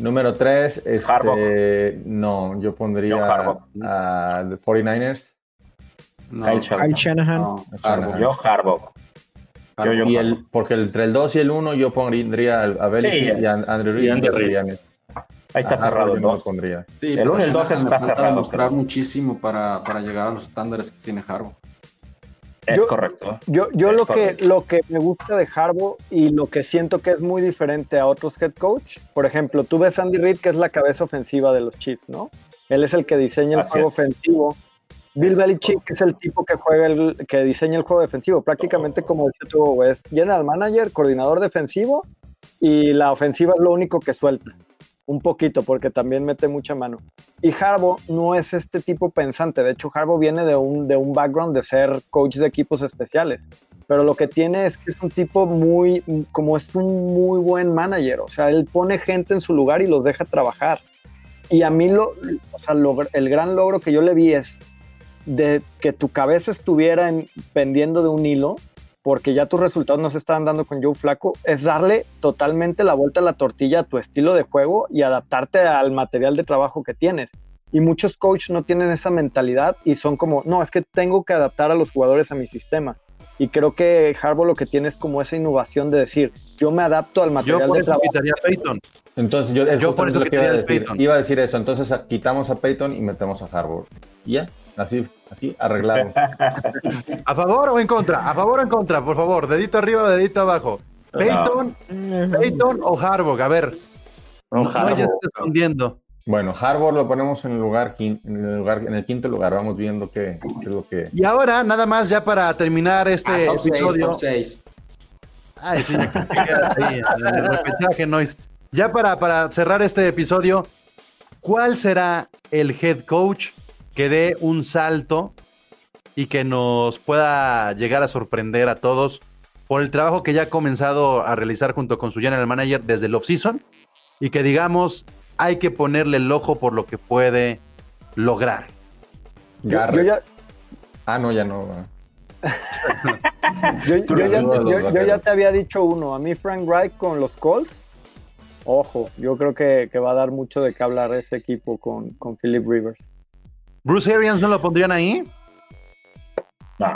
Número 3, Harbaugh. este, no, yo pondría Harbaugh. a The 49ers. No, Kyle Shanahan. Kyle Shanahan. no, Shanahan. Harbaugh. Yo Harbaugh. Yo, yo Y el, porque entre el 2 y el 1 yo pondría a Belichick Sí, y a Andrew. Sirianni. Ahí está cerrado el 2. pondría. Sí, El pero uno y el dos Shanahan está cerrado, demostrar creo. muchísimo para, para llegar a los estándares que tiene Harbaugh. Es Yo- correcto. Yo, yo Es lo, que, lo que me gusta de Harbaugh y lo que siento que es muy diferente a otros head coach, por ejemplo, tú ves a Andy Reid, que es la cabeza ofensiva de los Chiefs, ¿no? Él es el que diseña el Así juego es. ofensivo. Bill Belichick es el tipo que juega el, que diseña el juego defensivo, prácticamente como decía tú, es general manager, coordinador defensivo y la ofensiva es lo único que suelta. Un poquito, porque también mete mucha mano. Y Harbaugh no es este tipo pensante. De hecho, Harbaugh viene de un, de un background de ser coach de equipos especiales. Pero lo que tiene es que es un tipo muy, como es un muy buen manager. O sea, él pone gente en su lugar y los deja trabajar. Y a mí lo, o sea, lo- el gran logro que yo le vi es de que tu cabeza estuviera en- pendiendo de un hilo, porque ya tus resultados no se estaban dando con Joe Flaco, es darle totalmente la vuelta a la tortilla a tu estilo de juego y adaptarte al material de trabajo que tienes. Y muchos coaches no tienen esa mentalidad y son como, no, es que tengo que adaptar a los jugadores a mi sistema. Y creo que Harbaugh lo que tiene es como esa innovación de decir, yo me adapto al Yo material por de eso trabajo. quitaría a Peyton. Entonces yo, Yo por eso lo que iba a decir. Peyton. Iba a decir eso. Entonces quitamos a Peyton y metemos a Harbaugh. Y ya, así, así arreglado. ¿A favor o en contra? ¿A favor o en contra? Por favor, dedito arriba o dedito abajo. ¿Peyton, Peyton o Harbaugh? A ver, No, no ya Harbaugh. está escondiendo. bueno, Harbaugh lo ponemos en el lugar, en el lugar, en el quinto lugar. Vamos viendo qué, qué es lo que. Y ahora, nada más ya para terminar este Ah, top seis, episodio. top seis. Ay, sí, ya ahí, el repechaje, Nois. Ya para, para cerrar este episodio, ¿cuál será el head coach que dé un salto y que nos pueda llegar a sorprender a todos por el trabajo que ya ha comenzado a realizar junto con su general manager desde el off-season y que digamos hay que ponerle el ojo por lo que puede lograr? Yo, ya, Ah, no, ya no. Yo, yo ya, yo- ya te había dicho uno. A mí Frank Reich con los Colts. Ojo, yo creo que, que va a dar mucho de qué hablar ese equipo con, con Philip Rivers. ¿Bruce Arians no lo pondrían ahí? No.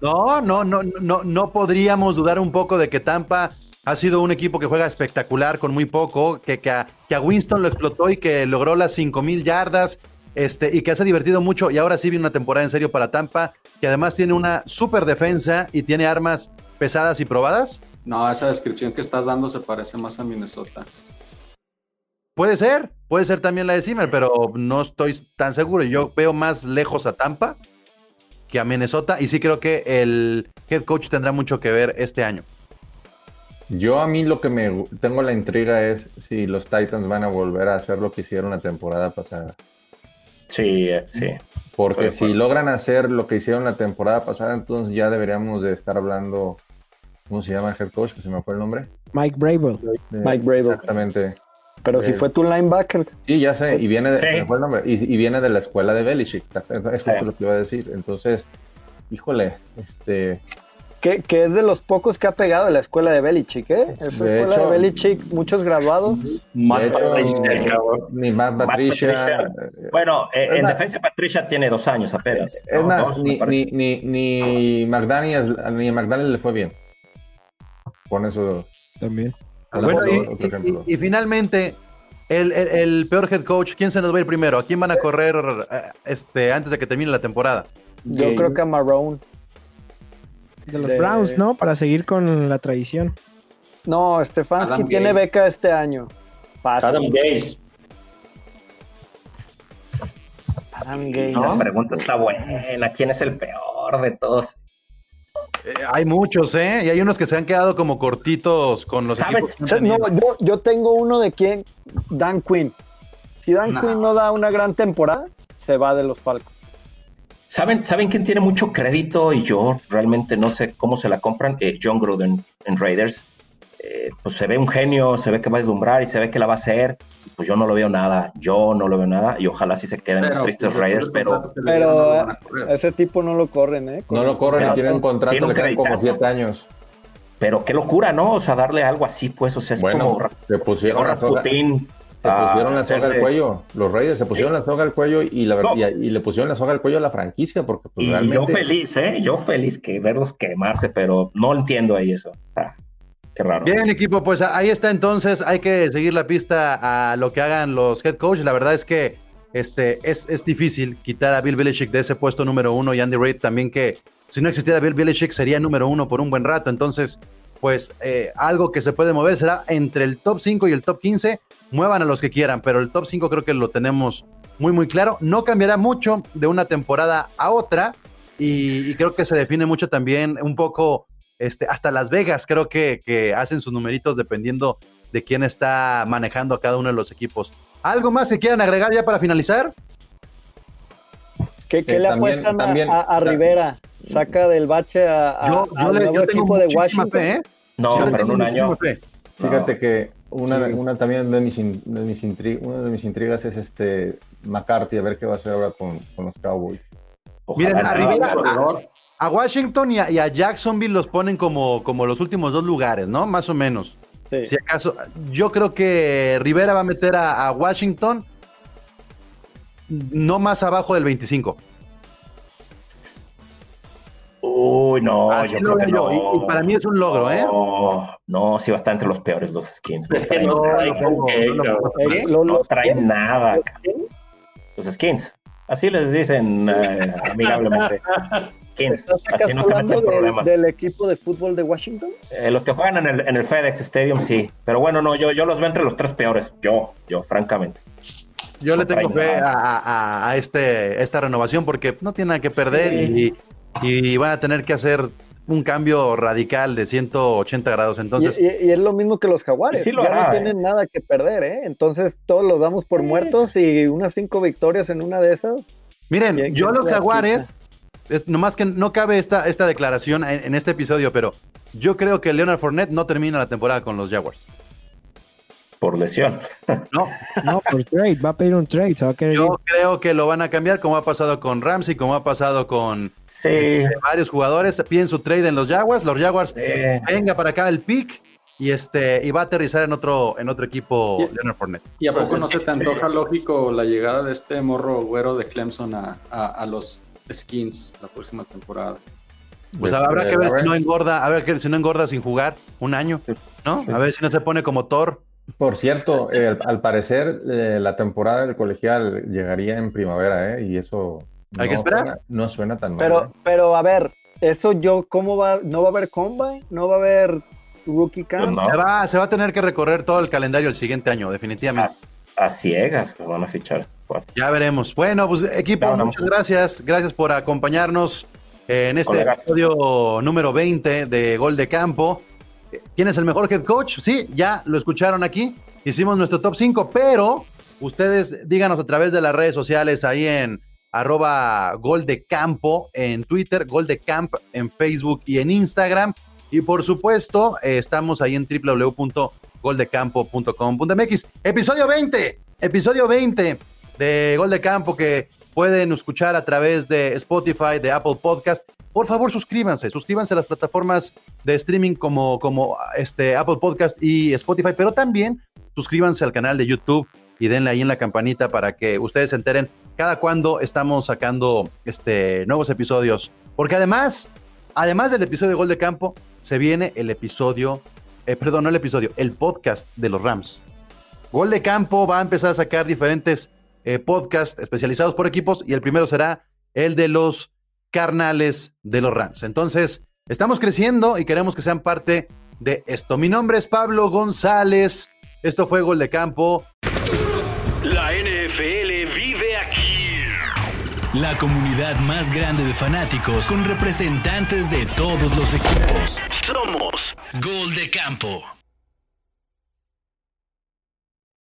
No, no, no, no, no podríamos dudar un poco de que Tampa ha sido un equipo que juega espectacular con muy poco, que, que, a, que a Winston lo explotó y que logró las 5000 yardas, este, y que se ha divertido mucho. Y ahora sí viene una temporada en serio para Tampa, que además tiene una super defensa y tiene armas pesadas y probadas. No, esa descripción que estás dando se parece más a Minnesota. Puede ser, puede ser también la de Zimmer, pero no estoy tan seguro. Yo veo más lejos a Tampa que a Minnesota, y sí creo que el head coach tendrá mucho que ver este año. Yo a mí lo que me tengo la intriga es si los Titans van a volver a hacer lo que hicieron la temporada pasada. Sí, eh, sí. Porque si logran hacer lo que hicieron la temporada pasada, entonces ya deberíamos de estar hablando, ¿cómo se llama el head coach? Que se me fue el nombre. Mike Brable. De- Mike Vrabel. Exactamente. Pero si Eh, fue tu linebacker. Sí, ya sé, y viene de, Sí. se me fue el nombre, y, y viene de la escuela de Belichick, es justo Sí. lo que iba a decir. Entonces, híjole, este, Que, que es de los pocos que ha pegado en la escuela de Belichick, ¿eh? Esa De escuela hecho- de Belichick, muchos graduados. Matt de hecho, Patricia, cabrón. ni Matt Matt Patricia, eh, Bueno, eh, en más- defensa Patricia tiene dos años apenas. es ¿no? más, Dos, ni, ni, ni, ni McDaniels, ni McDaniels le fue bien. Con eso, También. Bueno, y, otro ejemplo. y- y finalmente, el, el- el peor head coach, ¿quién se nos va a ir primero? ¿A quién van a correr eh, este, antes de que termine la temporada? Yo creo que a Marrone. De los De- Browns, ¿no? Para seguir con la tradición. No, Stefanski Adam tiene beca este año. Fácil. Adam Gaze. Adam Gase. La pregunta está buena. ¿Quién es el peor de todos? Eh, hay muchos, ¿eh? Y hay unos que se han quedado como cortitos con los ¿Sabes? equipos. no, yo, yo tengo uno de quién, Dan Quinn. Si Dan No. Quinn no da una gran temporada, se va de los Falcons. ¿Saben, ¿Saben quién tiene mucho crédito? Y yo realmente no sé cómo se la compran. Eh, John Gruden en Raiders. Eh, pues se ve un genio, se ve que va a deslumbrar y se ve que la va a hacer. Pues yo no lo veo nada. Yo no lo veo nada. Y ojalá sí se queden los tristes pues, Raiders. Pero que no a ese tipo no lo corren, ¿eh? No lo corren Pero y tienen un contrato, tiene un le quedan como siete años. Pero qué locura, ¿no? O sea, darle algo así, pues, o sea, es Bueno, como se pusieron se pusieron la soga al cuello. Los Raiders se pusieron la soga al cuello y, la, No. y, y le pusieron la soga al cuello a la franquicia porque pues Y yo realmente feliz, ¿eh? Yo feliz que verlos quemarse, pero no entiendo ahí eso. Ah, qué raro. Bien, equipo, pues ahí está entonces. Hay que seguir la pista a lo que hagan los head coach. La verdad es que este, es, es difícil quitar a Bill Belichick de ese puesto número uno y Andy Reid también que si no existiera Bill Belichick sería número uno por un buen rato. Entonces, pues eh, algo que se puede mover será entre el top 5 y el top 15. Muevan a los que quieran, pero el top 5 creo que lo tenemos muy, muy claro. No cambiará mucho de una temporada a otra y, y creo que se define mucho también un poco, este, hasta Las Vegas creo que, que hacen sus numeritos dependiendo de quién está manejando a cada uno de los equipos. ¿Algo más que quieran agregar ya para finalizar? ¿Qué, qué Eh, le también- apuestan a- también- a, a Rivera? Saca del bache a, a- Yo, yo le- nuevo yo tengo equipo de Washington. fe, ¿eh? No, Yo pero en un año. no. Fíjate que una, Sí. una también de mis, in- de mis intri- una de mis intrigas es este McCarthy, a ver qué va a hacer ahora con, con los Cowboys. Ojalá Miren, a Rivera- corredor. A Washington y a, y a Jacksonville los ponen como, como los últimos dos lugares, ¿no? Más o menos. Sí. Si acaso, yo creo que Rivera va a meter a, a Washington no más abajo del 25. Uy, no, Así yo lo creo que veo yo, no. y- y para mí es un logro, ¿eh? No, no, sí va a estar entre los peores los skins. No Es que no. Eh, no los- traen nada. los- Los skins. Así les dicen eh, amigablemente. ¿Estás Así acaso no te metes en hablando del, problemas. del equipo de fútbol de Washington? Eh, los que juegan en el, en el FedEx Stadium, sí. Pero bueno, no, yo, yo los veo entre los tres peores. Yo, yo, francamente. Yo le tengo fe a, a- a este, esta renovación porque no tiene nada que perder Sí. y, y van a tener que hacer un cambio radical de 180 grados. Entonces, y, y- y es lo mismo que los jaguares. Sí lo ya hará, no tienen nada que perder, ¿eh? Entonces todos los damos por muertos y unas cinco victorias en una de esas. miren, ¿quién- yo a los jaguares? Es- nomás que no cabe esta, esta declaración en, en este episodio, pero yo creo que Leonard Fournette no termina la temporada con los Jaguars. Por lesión. No, No, por trade. Va a pedir un trade. Se va a querer ir. yo creo que lo van a cambiar como ha pasado con Ramsey, como ha pasado con Sí. eh, varios jugadores. Piden su trade en los Jaguars, los Jaguars Eh, venga para acá el pick y este y va a aterrizar en otro en otro equipo Y- Leonard Fournette. ¿Y a Pues poco no que- se te antoja lógico la llegada de este morro güero de Clemson a, a- a los skins la próxima temporada? Pues De- habrá de que ver si no engorda, a ver que si no engorda sin jugar un año, ¿no? A ver si no se pone como Thor. Por cierto, eh, al, parecer eh, la temporada del colegial llegaría en primavera, ¿eh? Y eso Hay que esperar. suena- no suena tan mal. Pero, ¿eh? pero a ver, eso yo, ¿cómo va? ¿No va a haber combine? ¿No va a haber rookie pues camp? no, Se va, se va a tener que recorrer todo el calendario el siguiente año, a, definitivamente. a ciegas que van a fichar. Ya veremos. Bueno, pues equipo, muchas gracias. Gracias por acompañarnos eh, en este episodio número 20 de Gol de Campo. ¿Quién es el mejor head coach? Sí, ya lo escucharon aquí. Hicimos nuestro top 5, pero ustedes díganos a través de las redes sociales ahí en arroba Gol de Campo en Twitter, Gol de Camp en Facebook y en Instagram. Y por supuesto, eh, estamos ahí en goldecampo.com.mx. Episodio 20, episodio 20 de Gol de Campo que pueden escuchar a través de Spotify, de Apple Podcast. Por favor, suscríbanse, suscríbanse a las plataformas de streaming como, como este, Apple Podcast y Spotify, pero también suscríbanse al canal de YouTube y denle ahí en la campanita para que ustedes se enteren cada cuando estamos sacando este, nuevos episodios. Porque además, además del episodio de Gol de Campo, se viene el episodio, eh, perdón, no el episodio, el podcast de los Rams. Gol de Campo va a empezar a sacar diferentes eh, podcasts especializados por equipos y el primero será el de los carnales de los Rams. Entonces, estamos creciendo y queremos que sean parte de esto. Mi nombre es Pablo González. Esto fue Gol de Campo. La NFL vive aquí. La comunidad más grande de fanáticos con representantes de todos los equipos. Somos Gol de Campo.